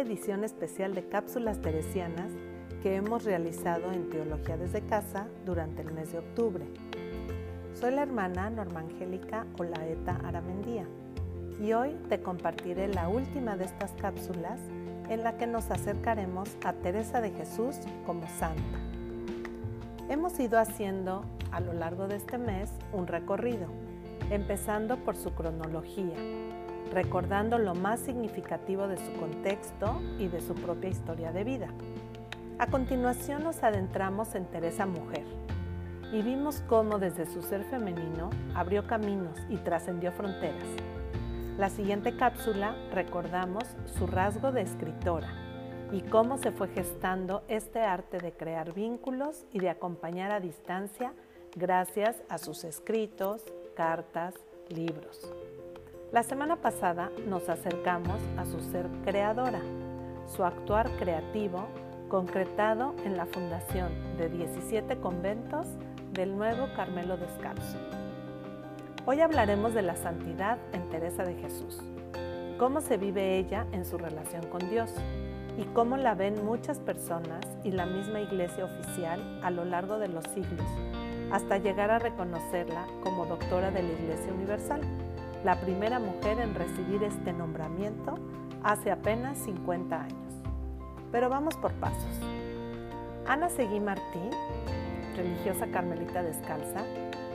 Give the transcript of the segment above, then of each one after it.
edición especial de Cápsulas Teresianas que hemos realizado en Teología desde Casa durante el mes de octubre. Soy la hermana Norma Angélica Olaeta Aramendía y hoy te compartiré la última de estas cápsulas en la que nos acercaremos a Teresa de Jesús como santa. Hemos ido haciendo a lo largo de este mes un recorrido, empezando por su cronología, recordando lo más significativo de su contexto y de su propia historia de vida. A continuación nos adentramos en Teresa Mujer y vimos cómo desde su ser femenino abrió caminos y trascendió fronteras. La siguiente cápsula recordamos su rasgo de escritora y cómo se fue gestando este arte de crear vínculos y de acompañar a distancia gracias a sus escritos, cartas, libros. La semana pasada nos acercamos a su ser creadora, su actuar creativo concretado en la fundación de 17 conventos del Nuevo Carmelo Descalzo. Hoy hablaremos de la santidad en Teresa de Jesús, cómo se vive ella en su relación con Dios y cómo la ven muchas personas y la misma iglesia oficial a lo largo de los siglos, hasta llegar a reconocerla como doctora de la Iglesia Universal la primera mujer en recibir este nombramiento hace apenas 50 años. Pero vamos por pasos. Ana Seguí Martí, religiosa carmelita descalza,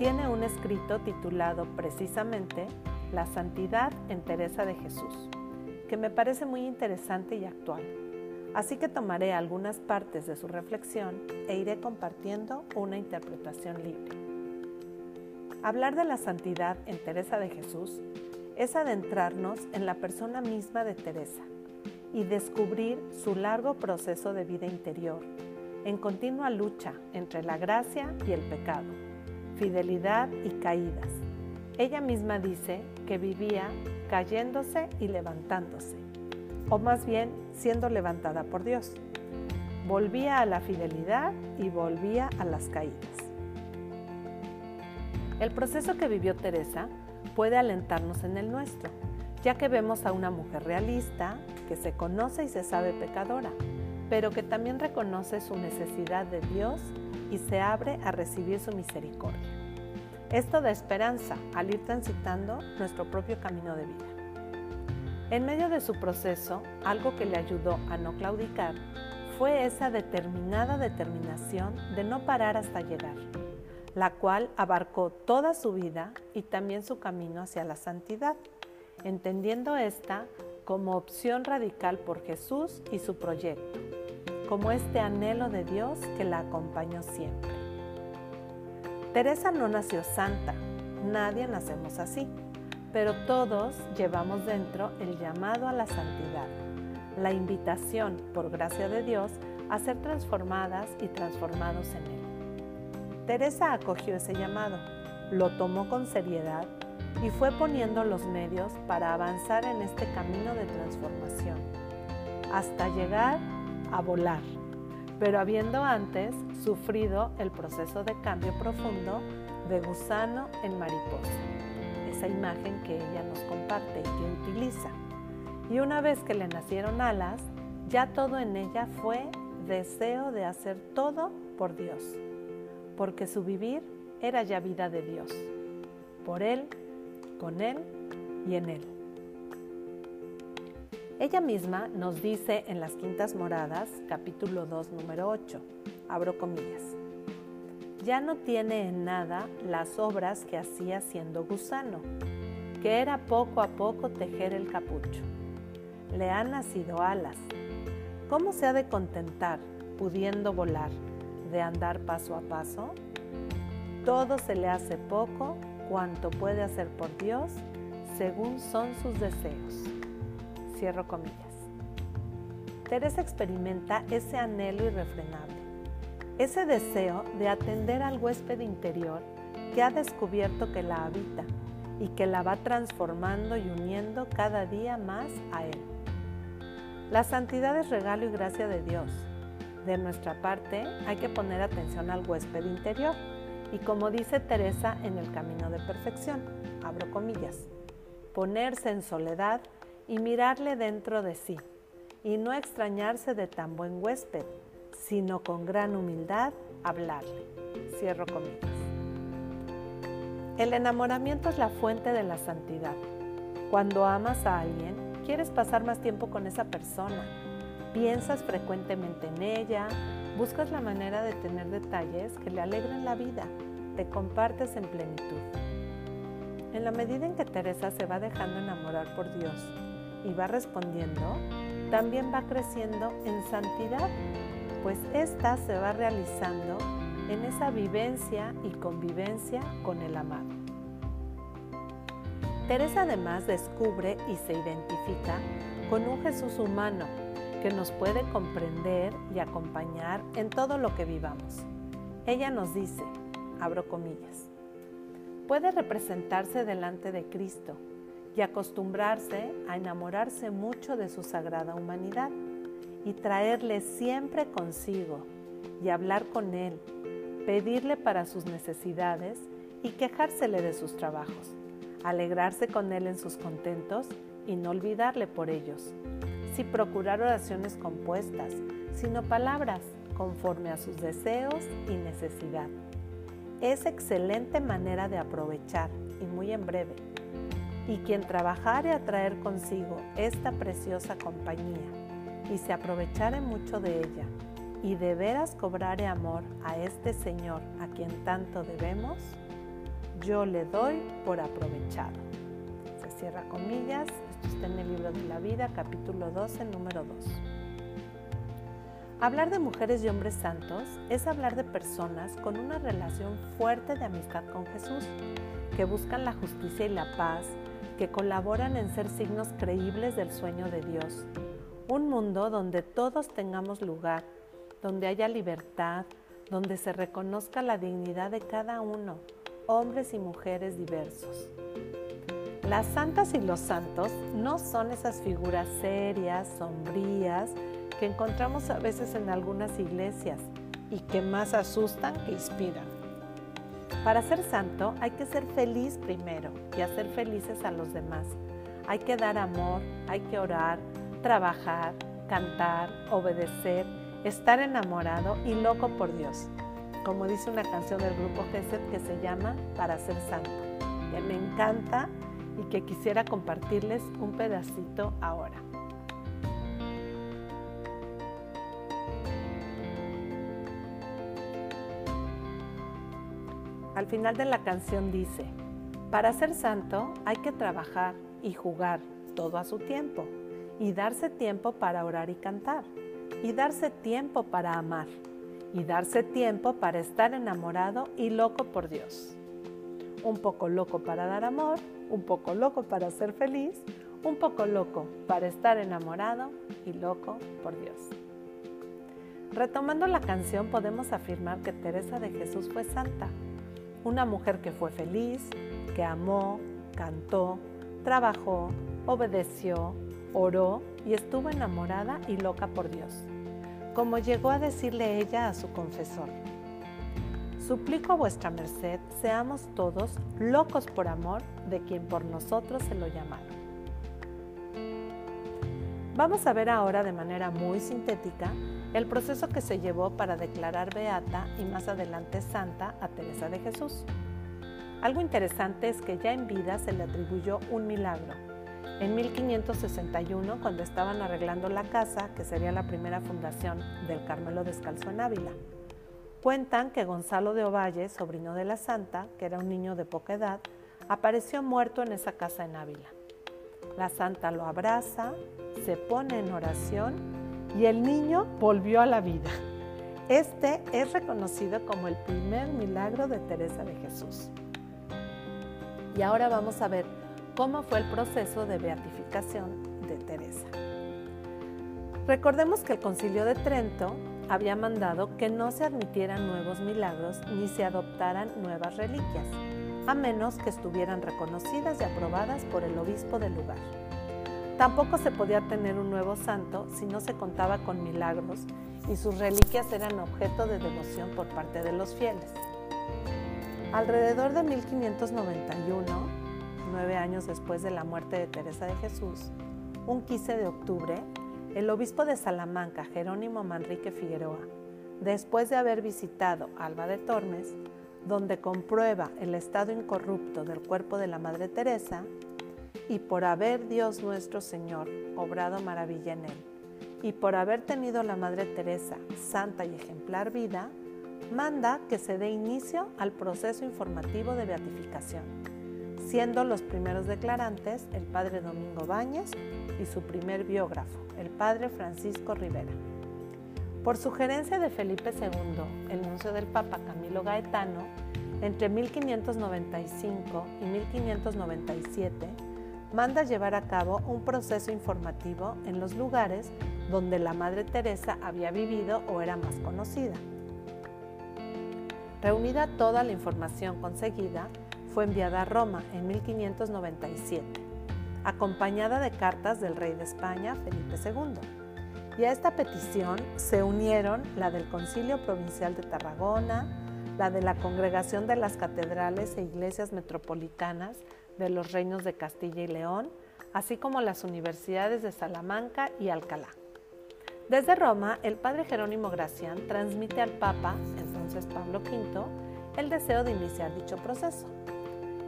tiene un escrito titulado precisamente La santidad en Teresa de Jesús, que me parece muy interesante y actual. Así que tomaré algunas partes de su reflexión e iré compartiendo una interpretación libre. Hablar de la santidad en Teresa de Jesús es adentrarnos en la persona misma de Teresa y descubrir su largo proceso de vida interior, en continua lucha entre la gracia y el pecado, fidelidad y caídas. Ella misma dice que vivía cayéndose y levantándose, o más bien siendo levantada por Dios. Volvía a la fidelidad y volvía a las caídas. El proceso que vivió Teresa puede alentarnos en el nuestro, ya que vemos a una mujer realista que se conoce y se sabe pecadora, pero que también reconoce su necesidad de Dios y se abre a recibir su misericordia. Esto da esperanza al ir transitando nuestro propio camino de vida. En medio de su proceso, algo que le ayudó a no claudicar fue esa determinada determinación de no parar hasta llegar la cual abarcó toda su vida y también su camino hacia la santidad, entendiendo esta como opción radical por Jesús y su proyecto, como este anhelo de Dios que la acompañó siempre. Teresa no nació santa, nadie nacemos así, pero todos llevamos dentro el llamado a la santidad, la invitación, por gracia de Dios, a ser transformadas y transformados en Él. Teresa acogió ese llamado, lo tomó con seriedad y fue poniendo los medios para avanzar en este camino de transformación, hasta llegar a volar, pero habiendo antes sufrido el proceso de cambio profundo de gusano en mariposa, esa imagen que ella nos comparte y que utiliza. Y una vez que le nacieron alas, ya todo en ella fue deseo de hacer todo por Dios porque su vivir era ya vida de Dios, por Él, con Él y en Él. Ella misma nos dice en las Quintas Moradas, capítulo 2, número 8, abro comillas, ya no tiene en nada las obras que hacía siendo gusano, que era poco a poco tejer el capucho. Le han nacido alas. ¿Cómo se ha de contentar pudiendo volar? De andar paso a paso, todo se le hace poco cuanto puede hacer por Dios según son sus deseos. Cierro comillas. Teresa experimenta ese anhelo irrefrenable, ese deseo de atender al huésped interior que ha descubierto que la habita y que la va transformando y uniendo cada día más a Él. La santidad es regalo y gracia de Dios de nuestra parte, hay que poner atención al huésped interior y como dice Teresa en el camino de perfección, abro comillas, ponerse en soledad y mirarle dentro de sí, y no extrañarse de tan buen huésped, sino con gran humildad hablarle. Cierro comillas. El enamoramiento es la fuente de la santidad. Cuando amas a alguien, quieres pasar más tiempo con esa persona. Piensas frecuentemente en ella, buscas la manera de tener detalles que le alegren la vida, te compartes en plenitud. En la medida en que Teresa se va dejando enamorar por Dios y va respondiendo, también va creciendo en santidad, pues ésta se va realizando en esa vivencia y convivencia con el amado. Teresa además descubre y se identifica con un Jesús humano que nos puede comprender y acompañar en todo lo que vivamos. Ella nos dice, abro comillas, puede representarse delante de Cristo y acostumbrarse a enamorarse mucho de su sagrada humanidad y traerle siempre consigo y hablar con Él, pedirle para sus necesidades y quejársele de sus trabajos, alegrarse con Él en sus contentos y no olvidarle por ellos, sin procurar oraciones compuestas, sino palabras conforme a sus deseos y necesidad. Es excelente manera de aprovechar y muy en breve y quien trabajare a traer consigo esta preciosa compañía y se aprovechare mucho de ella y de veras cobrare amor a este Señor a quien tanto debemos, yo le doy por aprovechado. Se cierra comillas, está en el libro de la vida, capítulo 12, número 2. Hablar de mujeres y hombres santos es hablar de personas con una relación fuerte de amistad con Jesús, que buscan la justicia y la paz, que colaboran en ser signos creíbles del sueño de Dios. Un mundo donde todos tengamos lugar, donde haya libertad, donde se reconozca la dignidad de cada uno, hombres y mujeres diversos. Las santas y los santos no son esas figuras serias, sombrías, que encontramos a veces en algunas iglesias y que más asustan que inspiran. Para ser santo hay que ser feliz primero y hacer felices a los demás. Hay que dar amor, hay que orar, trabajar, cantar, obedecer, estar enamorado y loco por Dios. Como dice una canción del grupo Gesed que se llama Para ser santo, que me encanta y que quisiera compartirles un pedacito ahora. Al final de la canción dice, para ser santo hay que trabajar y jugar todo a su tiempo, y darse tiempo para orar y cantar, y darse tiempo para amar, y darse tiempo para estar enamorado y loco por Dios. Un poco loco para dar amor, un poco loco para ser feliz, un poco loco para estar enamorado y loco por Dios. Retomando la canción podemos afirmar que Teresa de Jesús fue santa una mujer que fue feliz, que amó, cantó, trabajó, obedeció, oró y estuvo enamorada y loca por Dios, como llegó a decirle ella a su confesor. Suplico a vuestra merced seamos todos locos por amor de quien por nosotros se lo llamaron. Vamos a ver ahora de manera muy sintética el proceso que se llevó para declarar beata y más adelante santa a Teresa de Jesús. Algo interesante es que ya en vida se le atribuyó un milagro. En 1561, cuando estaban arreglando la casa, que sería la primera fundación del Carmelo Descalzo en Ávila, cuentan que Gonzalo de Ovalle, sobrino de la santa, que era un niño de poca edad, apareció muerto en esa casa en Ávila. La santa lo abraza, se pone en oración y el niño volvió a la vida. Este es reconocido como el primer milagro de Teresa de Jesús. Y ahora vamos a ver cómo fue el proceso de beatificación de Teresa. Recordemos que el concilio de Trento había mandado que no se admitieran nuevos milagros ni se adoptaran nuevas reliquias, a menos que estuvieran reconocidas y aprobadas por el obispo del lugar. Tampoco se podía tener un nuevo santo si no se contaba con milagros y sus reliquias eran objeto de devoción por parte de los fieles. Alrededor de 1591, nueve años después de la muerte de Teresa de Jesús, un 15 de octubre, el obispo de Salamanca, Jerónimo Manrique Figueroa, después de haber visitado Alba de Tormes, donde comprueba el estado incorrupto del cuerpo de la Madre Teresa, y por haber Dios nuestro Señor obrado maravilla en él, y por haber tenido la Madre Teresa santa y ejemplar vida, manda que se dé inicio al proceso informativo de beatificación, siendo los primeros declarantes el Padre Domingo Báñez y su primer biógrafo, el Padre Francisco Rivera. Por sugerencia de Felipe II, el nuncio del Papa Camilo Gaetano, entre 1595 y 1597, manda llevar a cabo un proceso informativo en los lugares donde la Madre Teresa había vivido o era más conocida. Reunida toda la información conseguida, fue enviada a Roma en 1597, acompañada de cartas del rey de España, Felipe II y a esta petición se unieron la del Concilio Provincial de Tarragona, la de la Congregación de las Catedrales e Iglesias Metropolitanas de los Reinos de Castilla y León, así como las universidades de Salamanca y Alcalá. Desde Roma, el padre Jerónimo Gracián transmite al Papa, entonces Pablo V, el deseo de iniciar dicho proceso.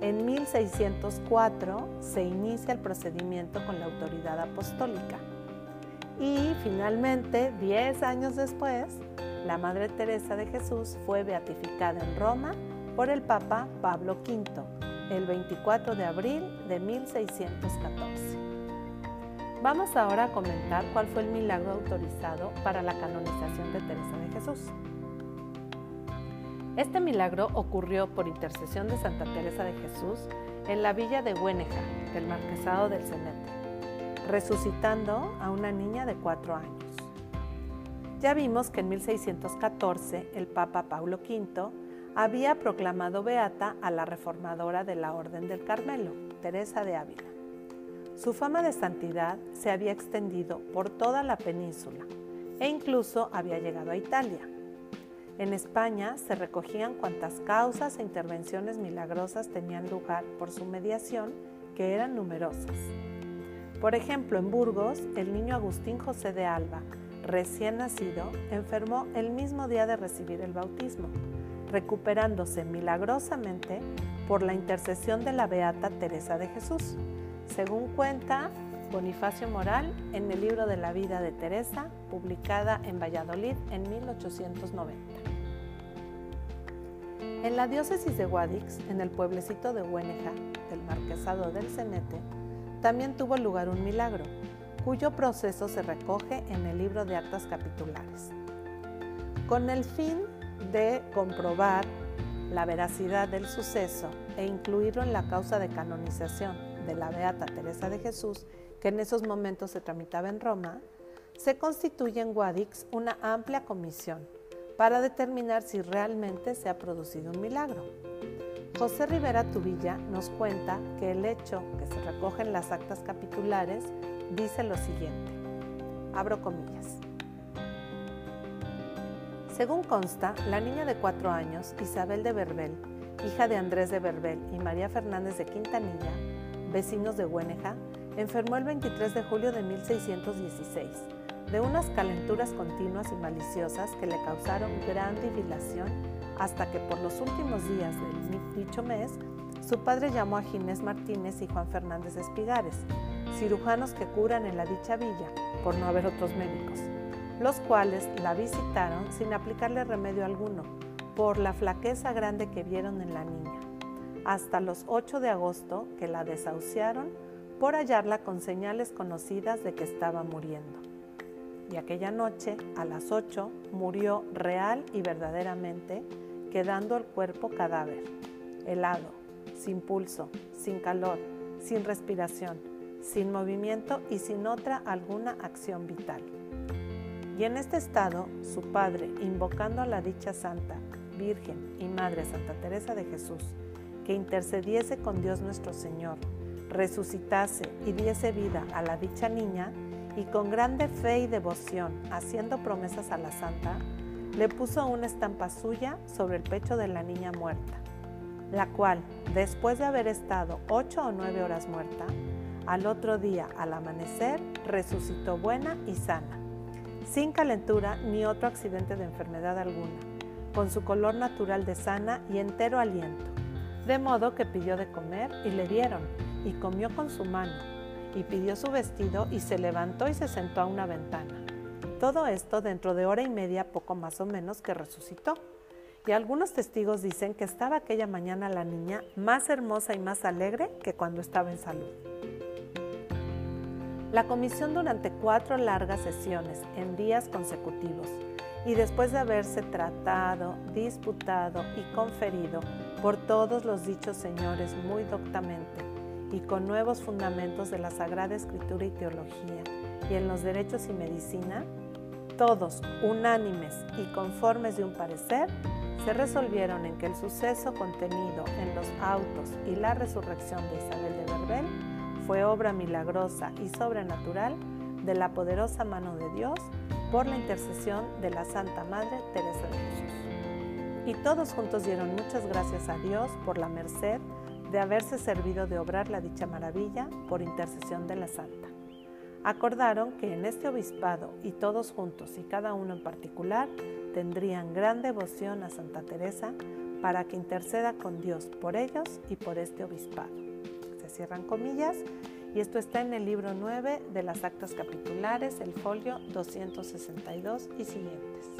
En 1604 se inicia el procedimiento con la autoridad apostólica y finalmente, 10 años después, la Madre Teresa de Jesús fue beatificada en Roma por el Papa Pablo V el 24 de abril de 1614. Vamos ahora a comentar cuál fue el milagro autorizado para la canonización de Teresa de Jesús. Este milagro ocurrió por intercesión de Santa Teresa de Jesús en la villa de Huéneja, del Marquesado del Cenete resucitando a una niña de cuatro años. Ya vimos que en 1614 el Papa Paulo V había proclamado beata a la reformadora de la Orden del Carmelo, Teresa de Ávila. Su fama de santidad se había extendido por toda la península e incluso había llegado a Italia. En España se recogían cuantas causas e intervenciones milagrosas tenían lugar por su mediación, que eran numerosas. Por ejemplo, en Burgos, el niño Agustín José de Alba, recién nacido, enfermó el mismo día de recibir el bautismo, recuperándose milagrosamente por la intercesión de la Beata Teresa de Jesús, según cuenta Bonifacio Moral en el libro de la vida de Teresa, publicada en Valladolid en 1890. En la diócesis de Guadix, en el pueblecito de Huéneja, del Marquesado del Cenete, también tuvo lugar un milagro, cuyo proceso se recoge en el libro de actas capitulares. Con el fin de comprobar la veracidad del suceso e incluirlo en la causa de canonización de la Beata Teresa de Jesús, que en esos momentos se tramitaba en Roma, se constituye en Guadix una amplia comisión para determinar si realmente se ha producido un milagro. José Rivera Tubilla nos cuenta que el hecho que se recoge en las actas capitulares dice lo siguiente, abro comillas. Según consta, la niña de cuatro años, Isabel de Berbel, hija de Andrés de Berbel y María Fernández de Quintanilla, vecinos de Huéneja, enfermó el 23 de julio de 1616 de unas calenturas continuas y maliciosas que le causaron gran dilación hasta que por los últimos días del dicho mes, su padre llamó a Ginés Martínez y Juan Fernández Espigares, cirujanos que curan en la dicha villa, por no haber otros médicos, los cuales la visitaron sin aplicarle remedio alguno, por la flaqueza grande que vieron en la niña, hasta los 8 de agosto que la desahuciaron por hallarla con señales conocidas de que estaba muriendo. Y aquella noche, a las 8, murió real y verdaderamente quedando el cuerpo cadáver, helado, sin pulso, sin calor, sin respiración, sin movimiento y sin otra alguna acción vital. Y en este estado, su padre, invocando a la dicha santa, Virgen y Madre Santa Teresa de Jesús, que intercediese con Dios nuestro Señor, resucitase y diese vida a la dicha niña, y con grande fe y devoción, haciendo promesas a la santa, le puso una estampa suya sobre el pecho de la niña muerta. la cual, después de haber estado ocho o nueve horas muerta, al otro día, al amanecer, resucitó buena y sana, sin calentura ni otro accidente de enfermedad alguna, con su color natural de sana y entero aliento, de modo que pidió de comer y le dieron, y comió con su mano, y pidió su vestido y se levantó y se sentó a una ventana. Todo esto dentro de hora y media, poco más o menos, que resucitó. Y algunos testigos dicen que estaba aquella mañana la niña más hermosa y más alegre que cuando estaba en salud. La comisión durante cuatro largas sesiones en días consecutivos y después de haberse tratado, disputado y conferido por todos los dichos señores muy doctamente y con nuevos fundamentos de la Sagrada Escritura y Teología y en los derechos y medicina, todos unánimes y conformes de un parecer, se resolvieron en que el suceso contenido en los autos y la resurrección de Isabel de Berbel fue obra milagrosa y sobrenatural de la poderosa mano de Dios por la intercesión de la Santa Madre Teresa de Jesús. Y todos juntos dieron muchas gracias a Dios por la merced de haberse servido de obrar la dicha maravilla por intercesión de la Santa. Acordaron que en este obispado y todos juntos y cada uno en particular tendrían gran devoción a Santa Teresa para que interceda con Dios por ellos y por este obispado cierran comillas, y esto está en el libro 9 de las actas capitulares, el folio 262 y siguientes.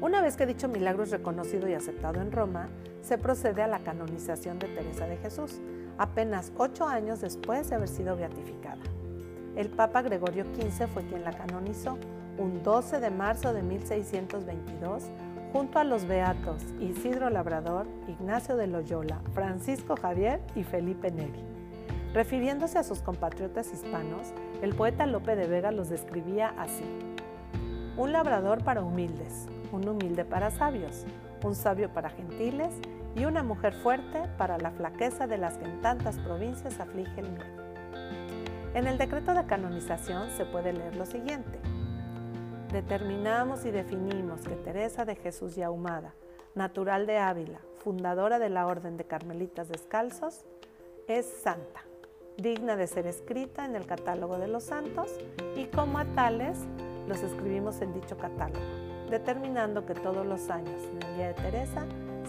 Una vez que dicho milagro es reconocido y aceptado en Roma, se procede a la canonización de Teresa de Jesús, apenas ocho años después de haber sido beatificada. El Papa Gregorio XV fue quien la canonizó un 12 de marzo de 1622 junto a los beatos Isidro Labrador, Ignacio de Loyola, Francisco Javier y Felipe Neri. Refiriéndose a sus compatriotas hispanos, el poeta Lope de Vega los describía así. Un labrador para humildes, un humilde para sabios, un sabio para gentiles y una mujer fuerte para la flaqueza de las que en tantas provincias aflige el miedo. En el decreto de canonización se puede leer lo siguiente determinamos y definimos que Teresa de Jesús y Ahumada, natural de Ávila, fundadora de la Orden de Carmelitas Descalzos, es santa, digna de ser escrita en el catálogo de los santos y como a tales los escribimos en dicho catálogo, determinando que todos los años, en el Día de Teresa,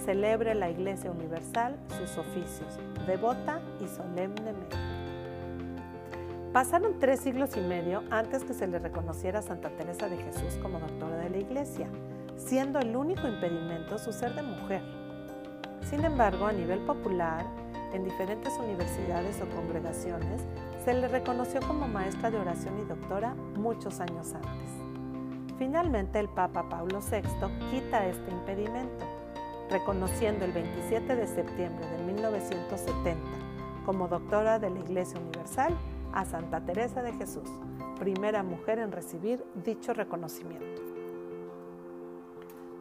celebre la Iglesia Universal sus oficios, devota y solemnemente. Pasaron tres siglos y medio antes que se le reconociera a Santa Teresa de Jesús como doctora de la Iglesia, siendo el único impedimento su ser de mujer. Sin embargo, a nivel popular, en diferentes universidades o congregaciones, se le reconoció como maestra de oración y doctora muchos años antes. Finalmente, el Papa Pablo VI quita este impedimento, reconociendo el 27 de septiembre de 1970 como doctora de la Iglesia Universal a Santa Teresa de Jesús, primera mujer en recibir dicho reconocimiento.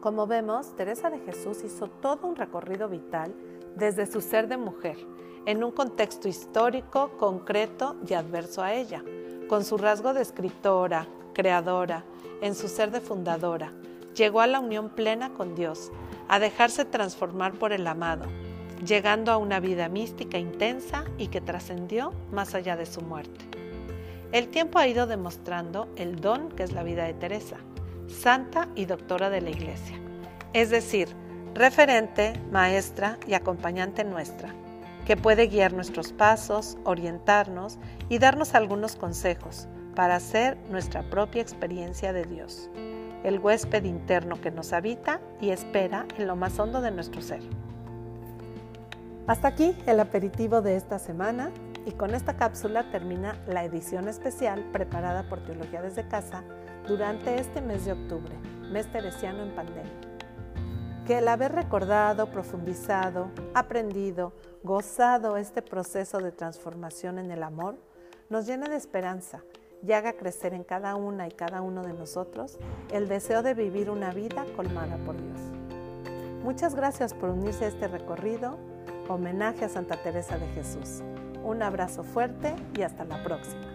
Como vemos, Teresa de Jesús hizo todo un recorrido vital desde su ser de mujer, en un contexto histórico, concreto y adverso a ella, con su rasgo de escritora, creadora, en su ser de fundadora, llegó a la unión plena con Dios, a dejarse transformar por el amado, llegando a una vida mística intensa y que trascendió más allá de su muerte. El tiempo ha ido demostrando el don que es la vida de Teresa, santa y doctora de la Iglesia, es decir, referente, maestra y acompañante nuestra, que puede guiar nuestros pasos, orientarnos y darnos algunos consejos para hacer nuestra propia experiencia de Dios, el huésped interno que nos habita y espera en lo más hondo de nuestro ser. Hasta aquí el aperitivo de esta semana y con esta cápsula termina la edición especial preparada por Teología desde Casa durante este mes de octubre, mes teresiano en pandemia. Que el haber recordado, profundizado, aprendido, gozado este proceso de transformación en el amor nos llene de esperanza y haga crecer en cada una y cada uno de nosotros el deseo de vivir una vida colmada por Dios. Muchas gracias por unirse a este recorrido, homenaje a Santa Teresa de Jesús. Un abrazo fuerte y hasta la próxima.